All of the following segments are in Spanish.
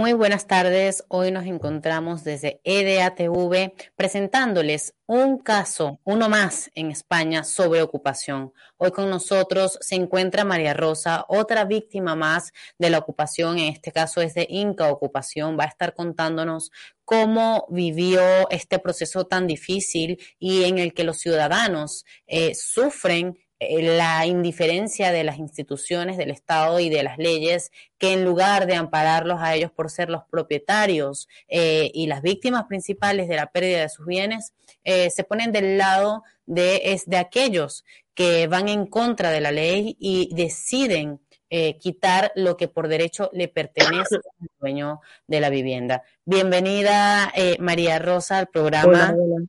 Muy buenas tardes. Hoy nos encontramos desde EDATV presentándoles un caso, uno más en España sobre ocupación. Hoy con nosotros se encuentra María Rosa, otra víctima más de la ocupación, en este caso es de Inca Ocupación. Va a estar contándonos cómo vivió este proceso tan difícil y en el que los ciudadanos eh, sufren la indiferencia de las instituciones del Estado y de las leyes que en lugar de ampararlos a ellos por ser los propietarios eh, y las víctimas principales de la pérdida de sus bienes, eh, se ponen del lado de, es de aquellos que van en contra de la ley y deciden eh, quitar lo que por derecho le pertenece al dueño de la vivienda. Bienvenida, eh, María Rosa, al programa. Hola, hola.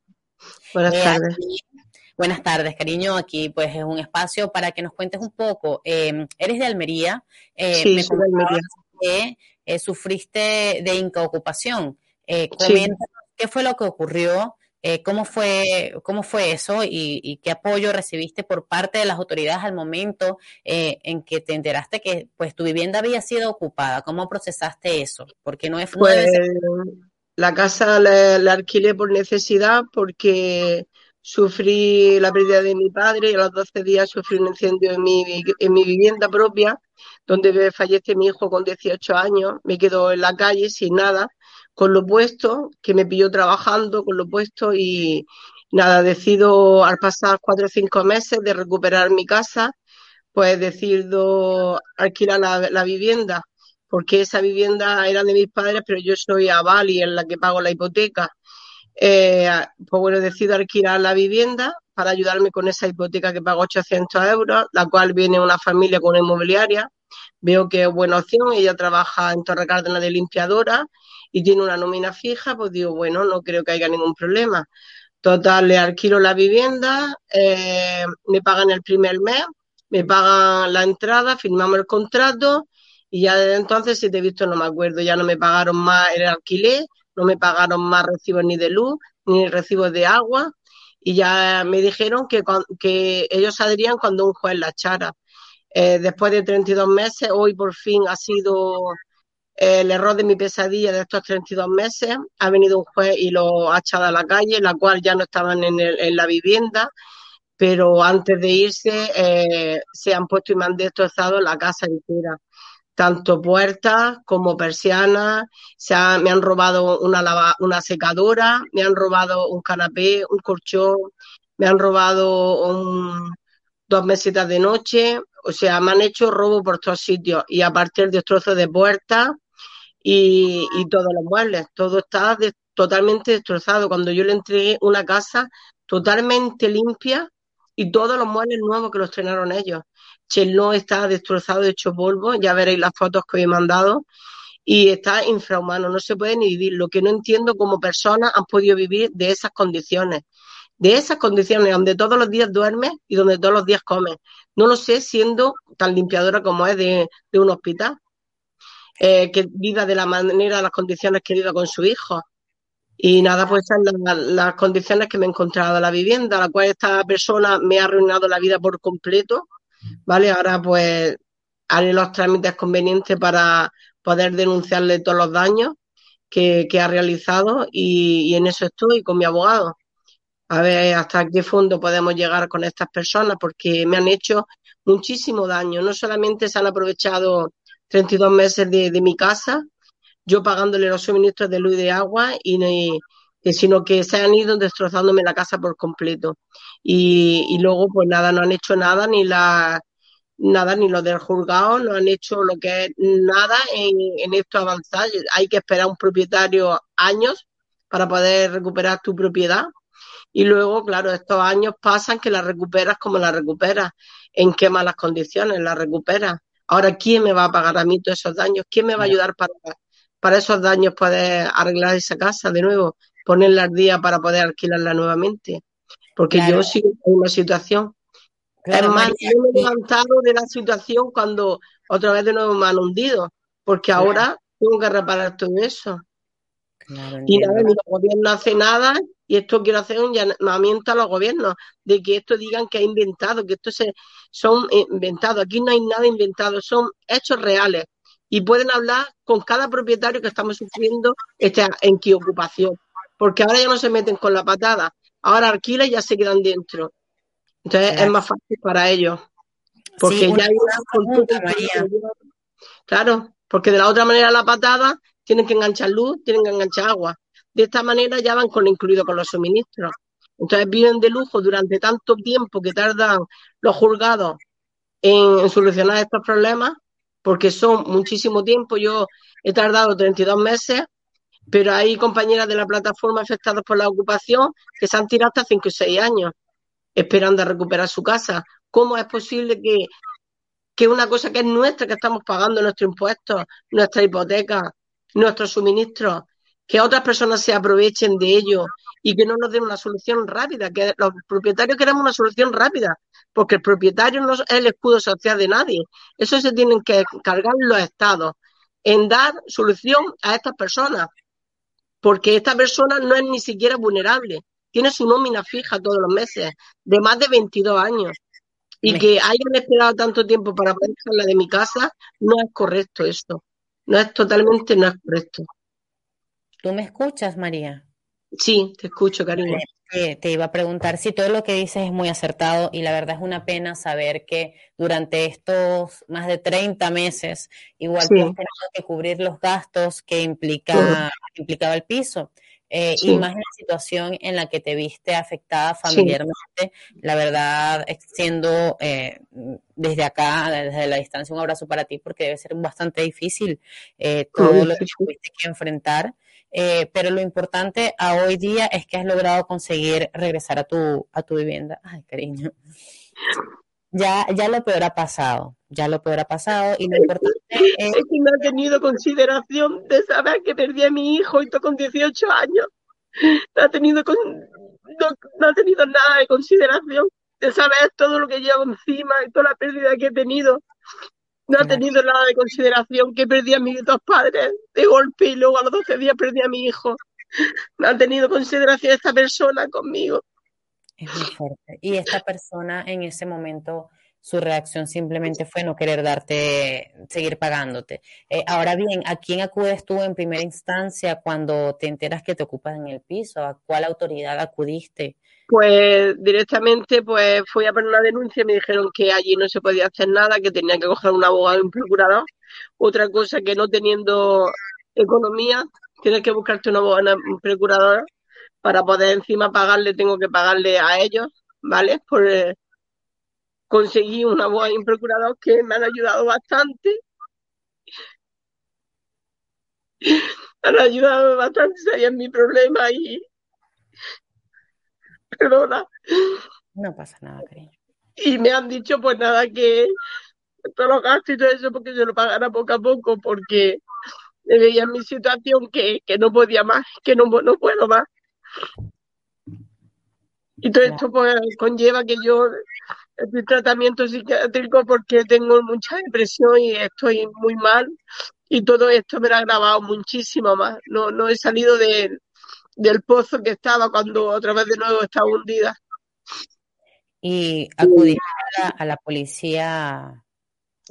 Buenas Eh, tardes. aquí- buenas tardes, cariño. Aquí pues es un espacio para que nos cuentes un poco. Eh, eres de Almería. Eh, Sí, me soy de comentabas Almería. que eh, sufriste de inca ocupación. Eh, Sí. qué fue lo que ocurrió, eh, cómo fue, cómo fue eso y, y qué apoyo recibiste por parte de las autoridades al momento en que te enteraste que pues tu vivienda había sido ocupada. ¿Cómo procesaste eso? Porque no es Pues la casa la, la alquilé por necesidad porque sufrí la pérdida de mi padre y a los 12 días sufrí un incendio en mi, en mi vivienda propia, donde fallece mi hijo con 18 años. Me quedo en la calle sin nada, con lo puesto, que me pilló trabajando con lo puesto y nada, decido al pasar cuatro o cinco meses de recuperar mi casa, pues decido alquilar la, la vivienda. porque esa vivienda era de mis padres, pero yo soy aval y en la que pago la hipoteca. Eh, pues bueno, decido alquilar la vivienda para ayudarme con esa hipoteca que pago 800 euros, la cual viene una familia con una inmobiliaria. Veo que es buena opción, ella trabaja en Torre Cárdenas de limpiadora y tiene una nómina fija, pues digo, bueno, no creo que haya ningún problema. Total, le alquilo la vivienda, eh, me pagan el primer mes, me pagan la entrada, firmamos el contrato y ya desde entonces, si te he visto, no me acuerdo, ya no me pagaron más el alquiler, no me pagaron más recibos ni de luz, ni recibos de agua y ya me dijeron que, que ellos saldrían cuando un juez la echara. eh, después de 32 meses, hoy por fin ha sido el error de mi pesadilla de estos 32 meses. Ha venido un juez y lo ha echado a la calle, la cual ya no estaban en, en la vivienda, pero antes de irse eh, se han puesto y me han destrozado la casa entera. Tanto puertas como persianas, se me han robado una, secadora, me han robado un canapé, un colchón, me han robado un, dos mesitas de noche, o sea, me han hecho robo por todos sitios y aparte el destrozo de puertas y, todos los muebles, todo está totalmente destrozado. Cuando yo le entregué una casa totalmente limpia y todos los muebles nuevos que los estrenaron ellos. No está destrozado, hecho polvo, ya veréis las fotos que os he mandado y está infrahumano, no se puede ni vivir. Lo que no entiendo cómo personas han podido vivir de esas condiciones de esas condiciones donde todos los días duermes y donde todos los días comes. No lo sé siendo tan limpiadora como es de, un hospital, eh, que viva de la manera, las condiciones que viva con su hijo. Y nada, pues son las, condiciones que me he encontrado en la vivienda, la cual esta persona me ha arruinado la vida por completo, ¿vale? Ahora pues haré los trámites convenientes para poder denunciarle todos los daños que, ha realizado y en eso estoy con mi abogado a ver hasta qué fondo podemos llegar con estas personas, porque me han hecho muchísimo daño. No solamente se han aprovechado 32 meses de, mi casa, yo pagándole los suministros de luz y de agua, y, sino que se han ido destrozándome la casa por completo. Y, luego, pues nada, no han hecho nada, ni la nada, ni los del juzgado, no han hecho lo que es nada en, en esto avanzar. Hay que esperar a un propietario años para poder recuperar tu propiedad y luego, claro, estos años pasan que la recuperas como la recuperas, en qué malas condiciones la recuperas. Ahora, ¿quién me va a pagar a mí todos esos daños? ¿Quién me va a ayudar para, para esos daños poder arreglar esa casa de nuevo, ponerla al día para poder alquilarla nuevamente? Porque yo sigo en una situación. es más, yo me he levantado de la situación cuando otra vez de nuevo me han hundido, porque ahora tengo que reparar todo eso. y nada, el gobierno no hace nada y esto quiero hacer un llamamiento a los gobiernos de que esto digan que ha inventado, que esto se, son inventados. Aquí no hay nada inventado, son hechos reales. Y pueden hablar con cada propietario que estamos sufriendo esta en qué ocupación. Porque ahora ya no se meten con la patada. Ahora alquilan y ya se quedan dentro. Entonces es más fácil para ellos. Porque ya hay Claro, porque de la otra manera la patada tienen que enganchar luz, tienen que enganchar agua. De esta manera ya van con incluido con los suministros. Entonces viven de lujo durante tanto tiempo que tardan los juzgados en, solucionar estos problemas, porque son muchísimo tiempo. Yo he tardado 32 meses, pero hay compañeras de la plataforma afectadas por la ocupación que se han tirado hasta 5 o 6 años esperando a recuperar su casa. ¿Cómo es posible que, que una cosa que es nuestra, que estamos pagando nuestros impuestos, nuestra hipoteca, nuestros suministros, que otras personas se aprovechen de ello y que no nos den una solución rápida, que los propietarios queremos una solución rápida, porque el propietario no es el escudo social de nadie. Eso se tienen que cargar los estados en dar solución a estas personas, porque esta persona no es ni siquiera vulnerable, tiene su nómina fija todos los meses, de más de 22 años. Y que hayan esperado tanto tiempo para poder sacarla de mi casa, no es correcto esto. No es totalmente, no es correcto. ¿Tú me escuchas, María? Sí, te escucho, cariño. Te iba a preguntar si todo lo que dices es muy acertado y la verdad es una pena saber que durante estos más de 30 meses igual sí. tenido que cubrir los gastos que implica, implicaba el piso. Eh, y más en la situación en la que te viste afectada familiarmente, la verdad, siendo eh, desde acá, desde la distancia, un abrazo para ti, porque debe ser bastante difícil eh, todo lo que tuviste que enfrentar. Eh, pero lo importante a hoy día es que has logrado conseguir regresar a tu, a tu vivienda. Ay, cariño. Ya, ya lo peor ha pasado, ya lo peor ha pasado y lo importante es... que no ha tenido consideración de saber que perdí a mi hijo y todo con 18 años. No ha tenido, no ha tenido nada de consideración de saber todo lo que llevo encima y toda la pérdida que he tenido no ha tenido nada de consideración que perdí a mis dos padres de golpe y luego a los 12 días perdí a mi hijo. No ha tenido consideración esta persona conmigo. Es muy fuerte. Y esta persona en ese momento su reacción simplemente fue no querer darte, seguir pagándote. Eh, ahora bien, ¿a quién acudes tú en primera instancia cuando te enteras que te ocupas en el piso? ¿A cuál autoridad acudiste? Pues directamente pues fui a poner una denuncia y me dijeron que allí no se podía hacer nada, que tenía que coger un abogado y un procurador. Otra cosa que no teniendo economía, tienes que buscarte un abogado y un procurador para poder encima pagarle, tengo que pagarle a ellos, ¿vale? Por, eh, conseguí una voz y un procurador que me han ayudado bastante. Han ayudado bastante, sabían mi problema y. Perdona. No pasa nada, cariño. Y me han dicho, pues nada, que todos los gastos y todo eso, porque se lo pagara poco a poco, porque veía mi situación que, que no podía más, que no, no puedo más. Y todo esto pues conlleva que yo estoy tratamiento psiquiátrico porque tengo mucha depresión y estoy muy mal y todo esto me lo ha agravado muchísimo más. No, no he salido del pozo que estaba cuando otra vez de nuevo estaba hundida. Y acudir a la policía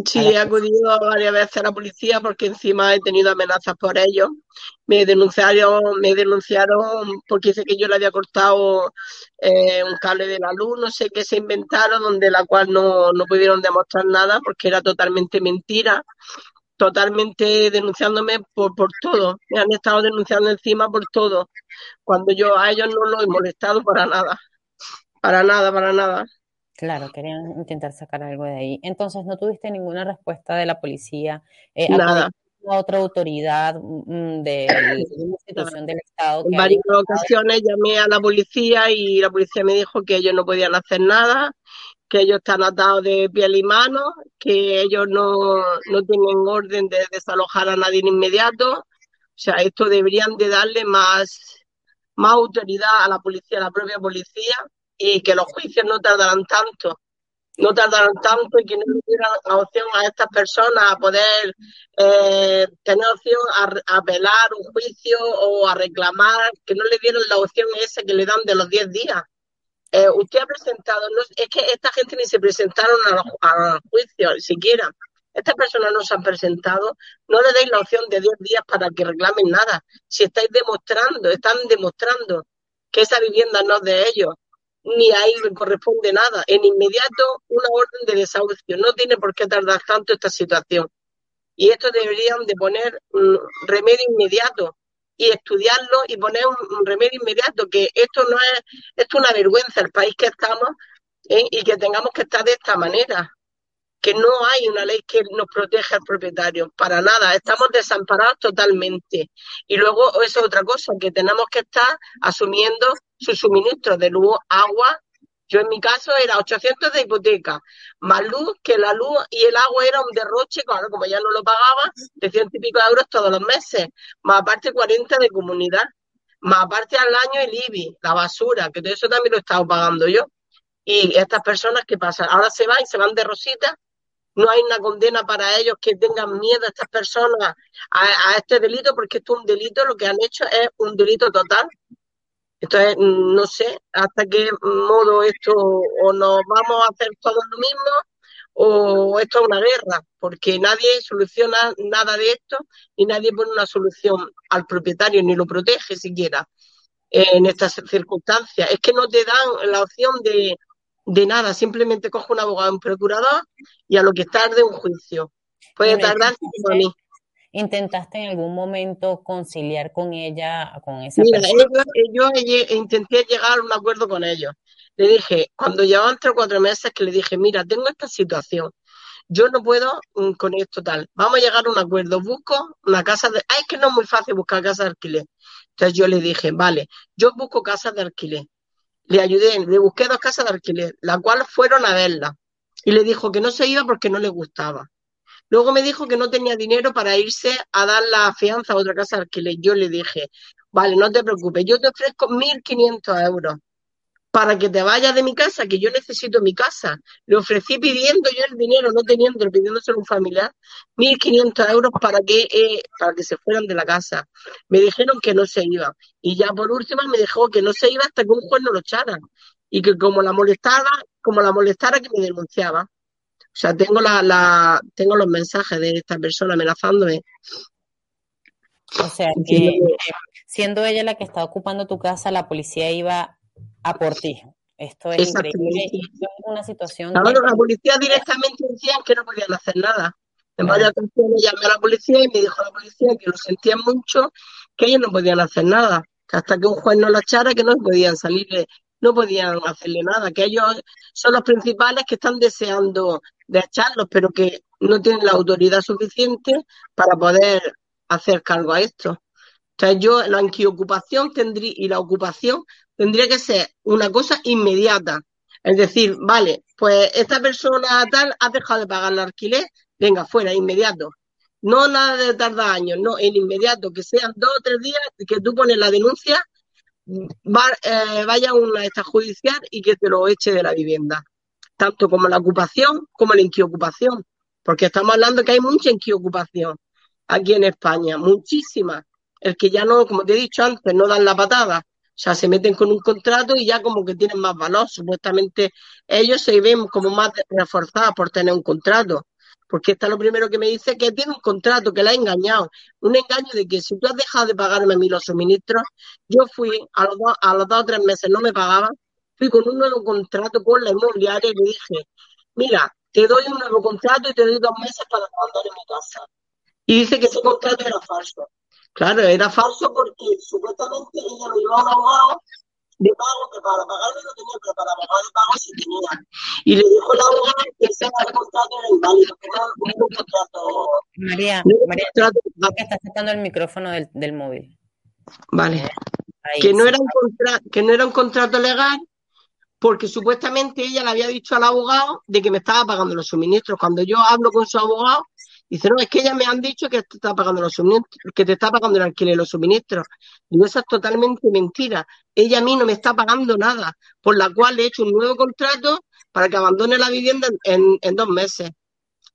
Sí, he acudido varias veces a la policía porque encima he tenido amenazas por ellos. Me denunciaron, me denunciaron porque dice que yo le había cortado eh, un cable de la luz, no sé qué se inventaron, donde la cual no, no pudieron demostrar nada porque era totalmente mentira, totalmente denunciándome por, por todo. Me han estado denunciando encima por todo, cuando yo a ellos no los he molestado para nada, para nada, para nada. Claro, querían intentar sacar algo de ahí. Entonces, ¿no tuviste ninguna respuesta de la policía? Eh, Nada. A otra autoridad mm, de institución del Estado? En varias ocasiones llamé a la policía y la policía me dijo que ellos no podían hacer nada, que ellos están atados de piel y mano, que ellos no, no tienen orden de desalojar a nadie inmediato. O sea, esto deberían de darle más, más autoridad a la policía, a la propia policía, y que los juicios no tardarán tanto, no tardarán tanto y que no la opción a estas personas a poder eh, tener opción a, apelar un juicio o a reclamar, que no le dieron la opción esa que le dan de los 10 días. Eh, usted ha presentado, no, es que esta gente ni se presentaron a los, juicios siquiera. Estas personas no se han presentado, no le deis la opción de 10 días para que reclamen nada. Si estáis demostrando, están demostrando que esa vivienda no es de ellos, ni ahí le corresponde nada. En inmediato, una orden de desahucio. No tiene por qué tardar tanto esta situación. Y esto deberían de poner un remedio inmediato y estudiarlo y poner un, remedio inmediato, que esto no es, esto es una vergüenza el país que estamos ¿eh? y que tengamos que estar de esta manera que no hay una ley que nos proteja al propietario, para nada, estamos desamparados totalmente. Y luego, eso es otra cosa, que tenemos que estar asumiendo su suministro de luz, agua. Yo en mi caso era 800 de hipoteca, más luz, que la luz y el agua era un derroche, claro, como ya no lo pagaba, de ciento y pico de euros todos los meses, más aparte 40 de comunidad, más aparte al año el IBI, la basura, que todo eso también lo he estado pagando yo. Y estas personas que pasan, ahora se van y se van de rosita no hay una condena para ellos que tengan miedo a estas personas a, este delito, porque esto es un delito, lo que han hecho es un delito total. Entonces, no sé hasta qué modo esto, o nos vamos a hacer todos lo mismo, o esto es una guerra, porque nadie soluciona nada de esto y nadie pone una solución al propietario, ni lo protege siquiera en estas circunstancias. Es que no te dan la opción de, de nada, simplemente cojo un abogado, un procurador y a lo que tarde un juicio. Puede tardar a mí. ¿Intentaste en algún momento conciliar con ella, con esa Mira, persona? Yo, intenté llegar a un acuerdo con ellos. Le dije, cuando llevaban tres o cuatro meses, que le dije, mira, tengo esta situación, yo no puedo mm, con esto tal, vamos a llegar a un acuerdo, busco una casa de... Ay, es que no es muy fácil buscar casa de alquiler. Entonces yo le dije, vale, yo busco casa de alquiler le ayudé, le busqué dos casas de alquiler, la cual fueron a verla. Y le dijo que no se iba porque no le gustaba. Luego me dijo que no tenía dinero para irse a dar la fianza a otra casa de alquiler. Yo le dije, vale, no te preocupes, yo te ofrezco 1.500 euros para que te vayas de mi casa, que yo necesito mi casa. Le ofrecí pidiendo yo el dinero, no teniendo, pidiéndoselo a un familiar, 1.500 euros para que, eh, para que se fueran de la casa. Me dijeron que no se iba. Y ya por último me dejó que no se iba hasta que un juez no lo echara. Y que como la molestaba, como la molestara que me denunciaba. Sea, tengo la, la, tengo los mensajes de esta persona amenazándome. O sea, que siendo ella la que está ocupando tu casa, la policía iba a por ti. Esto es increíble. es una situación. La policía directamente decían que no podían hacer nada. En varias ocasiones llamé a la policía y me dijo la policía que lo sentían mucho, que ellos no podían hacer nada. Que hasta que un juez no lo echara, que no podían salir, no podían hacerle nada. Que ellos son los principales que están deseando de echarlos, pero que no tienen la autoridad suficiente para poder hacer cargo a esto. Entonces yo la anquiocupación tendría y la ocupación tendría que ser una cosa inmediata. Es decir, vale, pues esta persona tal ha dejado de pagar el alquiler, venga, fuera, inmediato. No nada de tardar años, no, en inmediato, que sean dos o tres días que tú pones la denuncia, eh, vaya a una esta judicial y que te lo eche de la vivienda. Tanto como la ocupación como la inquiocupación. Porque estamos hablando que hay mucha inquiocupación aquí en España, muchísima. El que ya no, como te he dicho antes, no dan la patada. O sea, se meten con un contrato y ya como que tienen más valor. Supuestamente ellos se ven como más reforzados por tener un contrato. Porque está lo primero que me dice que tiene un contrato, que la ha engañado. Un engaño de que si tú has dejado de pagarme a mí los suministros, yo fui a los, dos, a los dos o tres meses, no me pagaba, fui con un nuevo contrato con la inmobiliaria y le dije, mira, te doy un nuevo contrato y te doy dos meses para mandar en mi casa. Y dice que ese contrato era falso. Claro, era falso porque supuestamente ella me iba a un abogado de pago que para pagarme no tenía, pero para pagar de pago sí tenía. Y le dijo la abogada que ese contrato era inválido, que no era un contrato. María, María, que está sacando el micrófono del, del móvil. Vale. que, no era un que no era un contrato legal porque supuestamente ella le había dicho al abogado de que me estaba pagando los suministros. Cuando yo hablo con su abogado, Dice, no, es que ellas me han dicho que te está pagando los suministros, que te está pagando el alquiler de los suministros. Y eso es totalmente mentira. Ella a mí no me está pagando nada, por la cual he hecho un nuevo contrato para que abandone la vivienda en, en dos meses.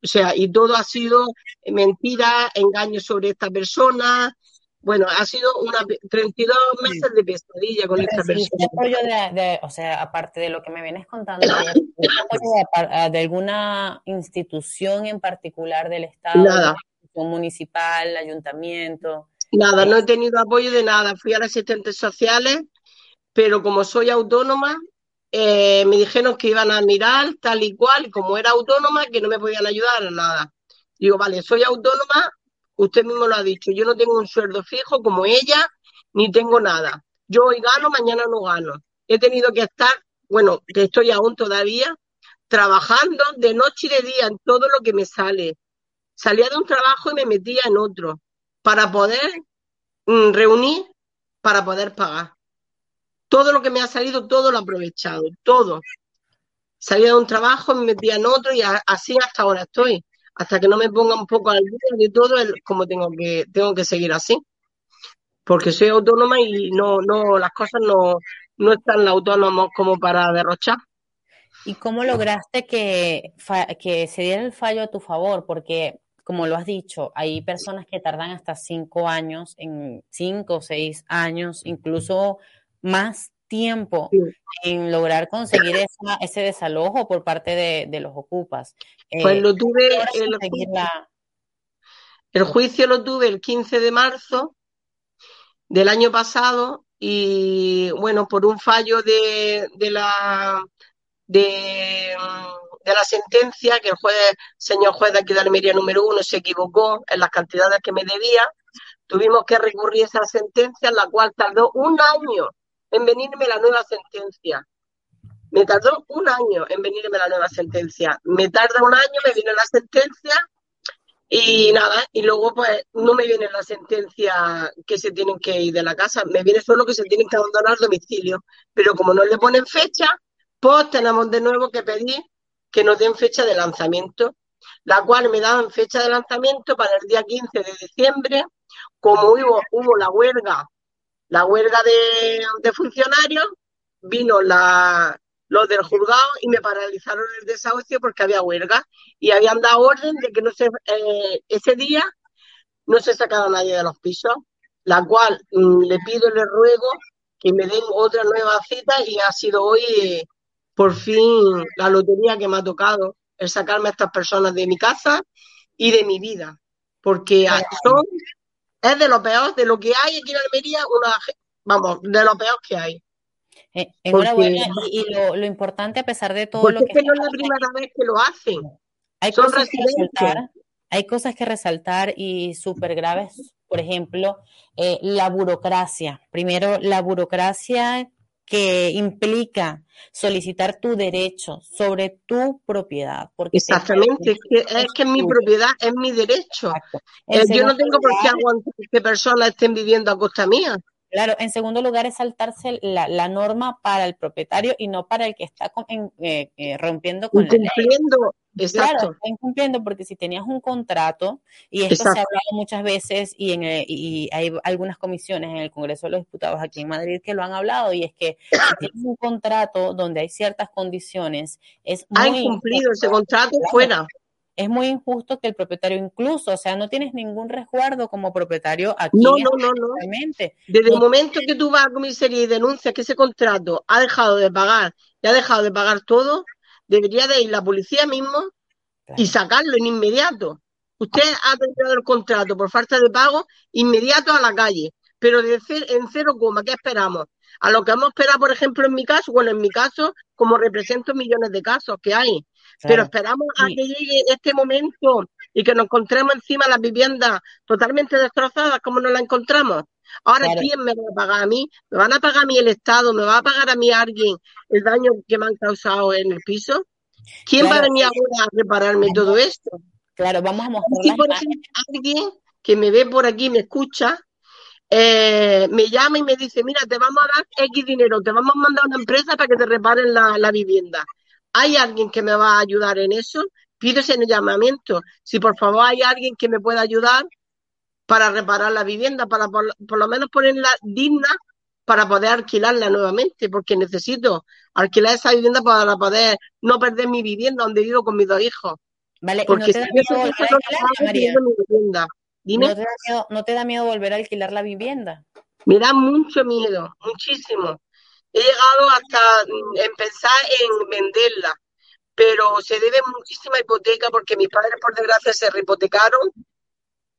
O sea, y todo ha sido mentira, engaño sobre esta persona, bueno, ha sido una 32 meses de pesadilla con esta persona. apoyo de, o sea, aparte de lo que me vienes contando, apoyo de, alguna institución en particular del Estado? Nada. Municipal, ayuntamiento. Nada, no he tenido apoyo de nada. Fui a las asistentes sociales, pero como soy autónoma, eh, me dijeron que iban a mirar tal y cual, y como era autónoma, que no me podían ayudar a nada. Digo, vale, soy autónoma, Usted mismo lo ha dicho, yo no tengo un sueldo fijo como ella, ni tengo nada. Yo hoy gano, mañana no gano. He tenido que estar, bueno, que estoy aún todavía, trabajando de noche y de día en todo lo que me sale. Salía de un trabajo y me metía en otro para poder mm, reunir, para poder pagar. Todo lo que me ha salido, todo lo he aprovechado, todo. Salía de un trabajo, me metía en otro y así hasta ahora estoy hasta que no me ponga un poco al día de todo, el, como tengo que, tengo que seguir así. Porque soy autónoma y no, no, las cosas no, no están autónomos como para derrochar. ¿Y cómo lograste que, que se diera el fallo a tu favor? Porque, como lo has dicho, hay personas que tardan hasta cinco años, en cinco o seis años, incluso más tiempo en lograr conseguir ese desalojo por parte de, los ocupas. pues lo tuve, el, el juicio lo tuve el 15 de marzo del año pasado y bueno, por un fallo de, de la de, de, la sentencia, que el juez, señor juez de aquí de Almería número uno se equivocó en las cantidades que me debía, tuvimos que recurrir a esa sentencia, la cual tardó un año en venirme la nueva sentencia. Me tardó un año en venirme la nueva sentencia. Me tarda un año, me viene la sentencia y nada, y luego pues no me viene la sentencia que se tienen que ir de la casa, me viene solo que se tienen que abandonar el domicilio. Pero como no le ponen fecha, pues tenemos de nuevo que pedir que nos den fecha de lanzamiento, la cual me daban fecha de lanzamiento para el día 15 de diciembre, como hubo, hubo la huelga la huelga de, funcionarios, vino la, los del juzgado y me paralizaron el desahucio porque había huelga y habían dado orden de que no se, eh, ese día no se sacaba nadie de los pisos, la cual mm, le pido y le ruego que me den otra nueva cita y ha sido hoy por fin la lotería que me ha tocado el sacarme a estas personas de mi casa y de mi vida, porque son, es de lo peor, de lo que hay aquí en Almería, una, vamos, de lo peor que hay. Eh, enhorabuena, y, lo, importante a pesar de todo lo que... Es que no es la primera vez que lo hacen. Hay Son cosas que resaltar, hay cosas que resaltar y súper graves. Por ejemplo, eh, la burocracia. Primero, la burocracia que implica solicitar tu derecho sobre tu propiedad. Porque Exactamente, es que, es que mi propiedad, es mi derecho. Eh, yo no tengo por qué aguantar que personas estén viviendo a costa mía. Claro, en segundo lugar es saltarse la, norma para el propietario y no para el que está eh, eh, rompiendo con la ley. Exacto. Claro, está incumpliendo porque si tenías un contrato, y esto se ha hablado muchas veces y, en y hay algunas comisiones en el Congreso de los Diputados aquí en Madrid que lo han hablado, y es que si tienes un contrato donde hay ciertas condiciones, es muy... Ha incumplido ese contrato fuera es muy injusto que el propietario incluso, o sea, no tienes ningún resguardo como propietario aquí. No, no, no, no. Desde el momento que tú vas a comisaría y denuncias que ese contrato ha dejado de pagar y ha dejado de pagar todo, debería de ir la policía mismo y sacarlo en inmediato. Usted ha terminado el contrato por falta de pago, inmediato a la calle. Pero de en cero coma, ¿qué esperamos? A lo que hemos esperado, por ejemplo, en mi caso, bueno, en mi caso, como represento millones de casos que hay, pero esperamos a que llegue este momento y que nos encontremos encima las viviendas totalmente destrozadas como nos la encontramos. Ahora, ¿quién me va a pagar a mí? ¿Me van a pagar a mí el Estado? ¿Me va a pagar a mí alguien el daño que me han causado en el piso? ¿Quién va a venir ahora a repararme todo esto? Claro, vamos a mostrar. Si, por ejemplo, alguien que me ve por aquí, me escucha, eh, me llama y me dice, mira, te vamos a dar X dinero, te vamos a mandar a una empresa para que te reparen la vivienda. ¿Hay alguien que me va a ayudar en eso? Pido ese llamamiento. Si por favor hay alguien que me pueda ayudar para reparar la vivienda, para por, lo menos ponerla digna para poder alquilarla nuevamente, porque necesito alquilar esa vivienda para poder no perder mi vivienda donde vivo con mis dos hijos. Vale, porque ¿no te, da miedo volver a. ¿No te, da miedo, ¿No te da miedo volver a alquilar la vivienda? Me da mucho miedo, muchísimo he llegado hasta mm, pensar en venderla, pero se debe muchísima hipoteca porque mis padres por desgracia se rehipotecaron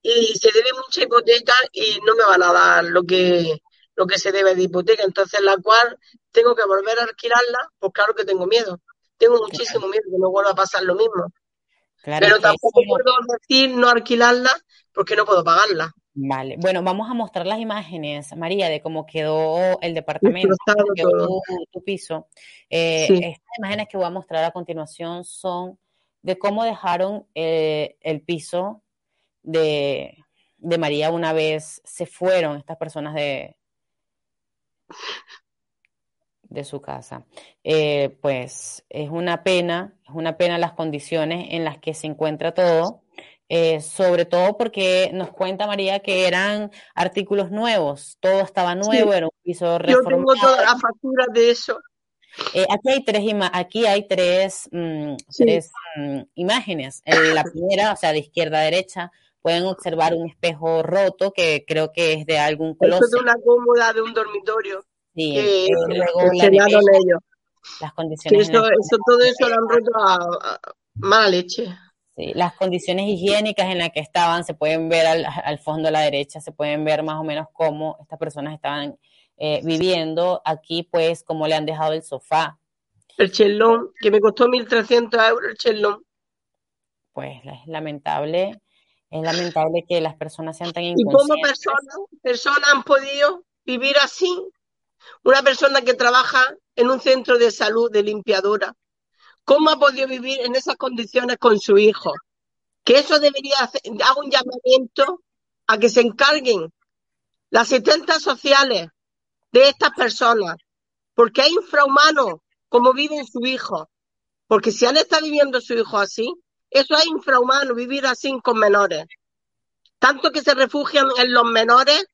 y se debe mucha hipoteca y no me van a dar lo que lo que se debe de hipoteca, entonces la cual tengo que volver a alquilarla, pues claro que tengo miedo, tengo muchísimo miedo que no vuelva a pasar lo mismo. pero tampoco puedo decir no alquilarla porque no puedo pagarla. Vale, bueno, vamos a mostrar las imágenes, María, de cómo quedó el departamento, tu, piso. Eh, estas imágenes que voy a mostrar a continuación son de cómo dejaron eh, el piso de, María una vez se fueron estas personas de, de su casa. Eh, pues es una pena, es una pena las condiciones en las que se encuentra todo. Eh, sobre todo porque nos cuenta María que eran artículos nuevos, todo estaba nuevo, era un piso reformado. Yo tengo todas las facturas de eso. Eh, aquí hay tres, aquí hay tres, mm, mm, imágenes. la primera, o sea, de izquierda a derecha, pueden observar un espejo roto que creo que es de algún closet. Esto es una cómoda de un dormitorio. Sí, que, luego la las condiciones. eso, todo eso lo han roto a mala leche las condiciones higiénicas en las que estaban se pueden ver al, fondo a la derecha, se pueden ver más o menos cómo estas personas estaban eh, viviendo. Aquí, pues, cómo le han dejado el sofá. El chelón, que me costó 1.300 euros el chelón. Pues es lamentable, es lamentable que las personas sean tan inconscientes. ¿Y cómo personas, personas han podido vivir así? Una persona que trabaja en un centro de salud de limpiadora, ¿Cómo ha podido vivir en esas condiciones con su hijo? Que eso debería hacer, hago un llamamiento a que se encarguen las asistentes sociales de estas personas, porque hay infrahumanos como viven su hijo. Porque si han estado viviendo su hijo así, eso es infrahumano, vivir así con menores. Tanto que se refugian en los menores,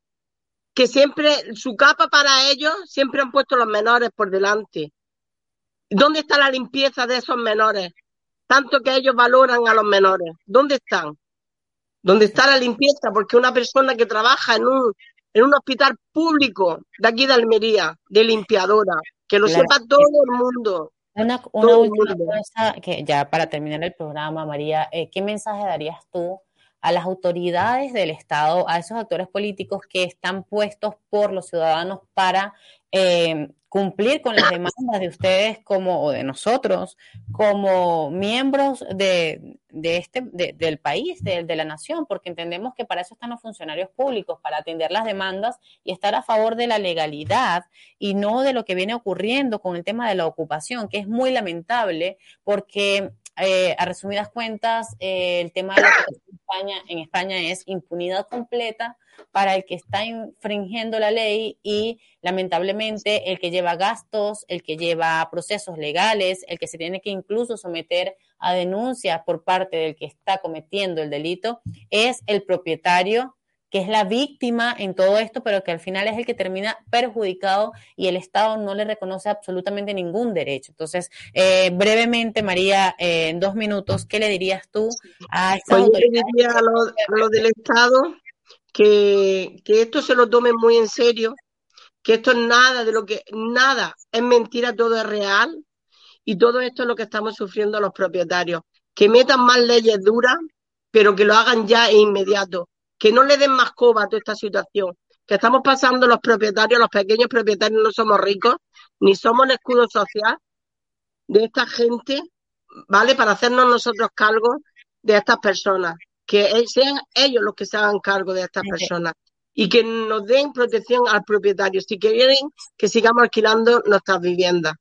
que siempre, su capa para ellos, siempre han puesto los menores por delante. ¿Dónde está la limpieza de esos menores? Tanto que ellos valoran a los menores. ¿Dónde están? ¿Dónde está la limpieza? Porque una persona que trabaja en un, en un hospital público de aquí de Almería, de limpiadora, que lo sepa todo el mundo. Una, una última cosa, que ya para terminar el programa, María, eh, ¿qué mensaje darías tú a las autoridades del Estado, a esos actores políticos que están puestos por los ciudadanos para eh, cumplir con las demandas de ustedes como, o de nosotros, como miembros de, este, del país, de, de, la nación, porque entendemos que para eso están los funcionarios públicos, para atender las demandas y estar a favor de la legalidad y no de lo que viene ocurriendo con el tema de la ocupación, que es muy lamentable porque eh, a resumidas cuentas, eh, el tema de en España, en España es impunidad completa para el que está infringiendo la ley y lamentablemente el que lleva gastos, el que lleva procesos legales, el que se tiene que incluso someter a denuncias por parte del que está cometiendo el delito, es el propietario que es la víctima en todo esto, pero que al final es el que termina perjudicado y el Estado no le reconoce absolutamente ningún derecho. Entonces, eh, brevemente, María, eh, en dos minutos, ¿qué le dirías tú a esta pues le diría a los del Estado que, que esto se lo tomen muy en serio, que esto es nada de lo que, nada, es mentira, todo es real y todo esto es lo que estamos sufriendo los propietarios. Que metan más leyes duras, pero que lo hagan ya e inmediato que no le den más coba a toda esta situación, que estamos pasando los propietarios, los pequeños propietarios no somos ricos, ni somos el escudo social de esta gente, ¿vale? Para hacernos nosotros cargo de estas personas, que sean ellos los que se hagan cargo de estas personas. Y que nos den protección al propietario. Si quieren que sigamos alquilando nuestras viviendas.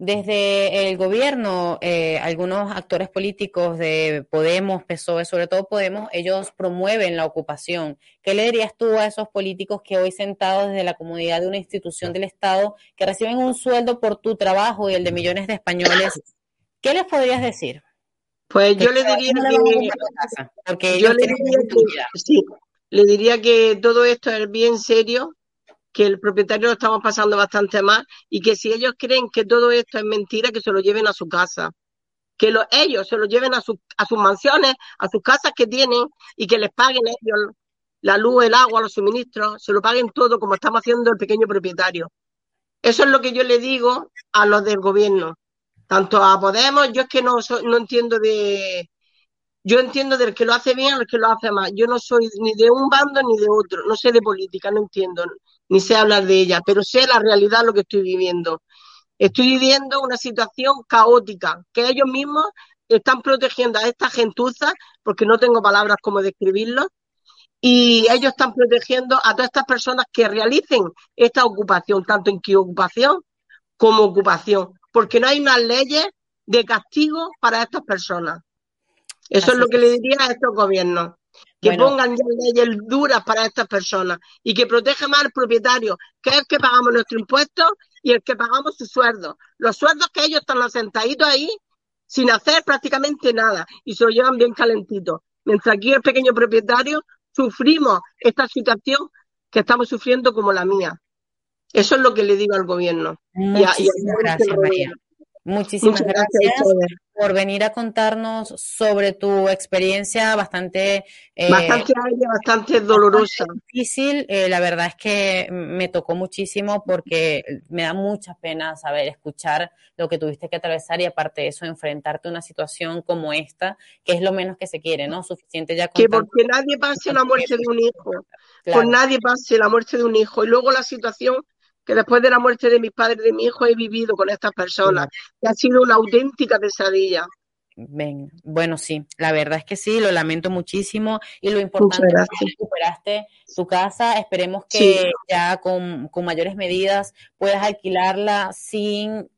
Desde el gobierno, eh, algunos actores políticos de Podemos, PSOE, sobre todo Podemos, ellos promueven la ocupación. ¿Qué le dirías tú a esos políticos que hoy sentados desde la comunidad de una institución del Estado, que reciben un sueldo por tu trabajo y el de millones de españoles, ¿qué les podrías decir? Pues yo le diría que, yo le diría que, sí, le diría que todo esto es bien serio, que el propietario lo estamos pasando bastante mal y que si ellos creen que todo esto es mentira, que se lo lleven a su casa. Que ellos se lo lleven a, a sus mansiones, a sus casas que tienen y que les paguen ellos la luz, el agua, los suministros, se lo paguen todo como estamos haciendo el pequeño propietario. Eso es lo que yo le digo a los del gobierno, tanto a Podemos, yo es que no, no entiendo de, yo entiendo del que lo hace bien al que lo hace mal. Yo no soy ni de un bando ni de otro. No sé de política, no entiendo, ni sé hablar de ella, pero sé la realidad, lo que estoy viviendo. Estoy viviendo una situación caótica, que ellos mismos están protegiendo a esta gentuza, porque no tengo palabras como describirlo, y ellos están protegiendo a todas estas personas que realicen esta ocupación, tanto en que ocupación como ocupación, porque no hay unas leyes de castigo para estas personas. Eso es lo que le diría a estos gobiernos. Que pongan ya leyes duras para estas personas y que protejan más al propietario, que es el que pagamos nuestros impuestos y el que pagamos sus sueldos. Los sueldos que ellos están asentaditos ahí sin hacer prácticamente nada y se lo llevan bien calentitos. Mientras aquí el pequeño propietario sufrimos esta situación que estamos sufriendo como la mía. Eso es lo que le digo al gobierno. Muchísimas gracias, María. Muchísimas gracias, por venir a contarnos sobre tu experiencia bastante... Eh, bastante bastante dolorosa. difícil, eh, la verdad es que me tocó muchísimo porque me da mucha pena saber, escuchar lo que tuviste que atravesar y aparte de eso, enfrentarte a una situación como esta, que es lo menos que se quiere, ¿no? Suficiente ya con Que porque nadie pase la muerte de un hijo, por nadie pase la muerte de un hijo. Y luego la situación que después de la muerte de mis padres y de mi hijo he vivido con estas personas. ha sido una auténtica pesadilla. Ven, bueno, sí, la verdad es que sí, lo lamento muchísimo y lo importante es que recuperaste tu casa. Esperemos que ya con, con mayores medidas puedas alquilarla sin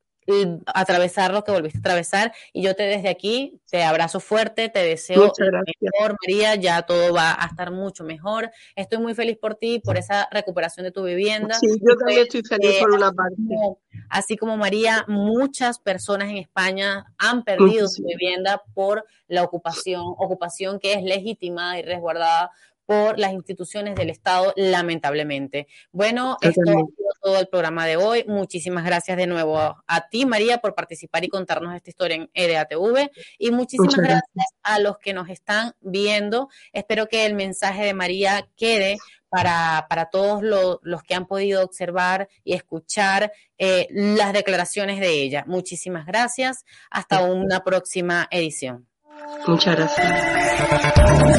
atravesar lo que volviste a atravesar. Y yo te desde aquí te abrazo fuerte, te deseo mejor, María, ya todo va a estar mucho mejor. Estoy muy feliz por ti, por esa recuperación de tu vivienda. Sí, yo también estoy feliz por una parte. así como María, muchas personas en España han perdido su vivienda por la ocupación, ocupación que es legitimada y resguardada por las instituciones del Estado, lamentablemente. Bueno, esto ha sido todo el programa de hoy. Muchísimas gracias de nuevo a, ti, María, por participar y contarnos esta historia en EDATV. Y muchísimas gracias. a los que nos están viendo. Espero que el mensaje de María quede para, para todos los que han podido observar y escuchar eh, las declaraciones de ella. Muchísimas gracias. Hasta una próxima edición. Muchas gracias.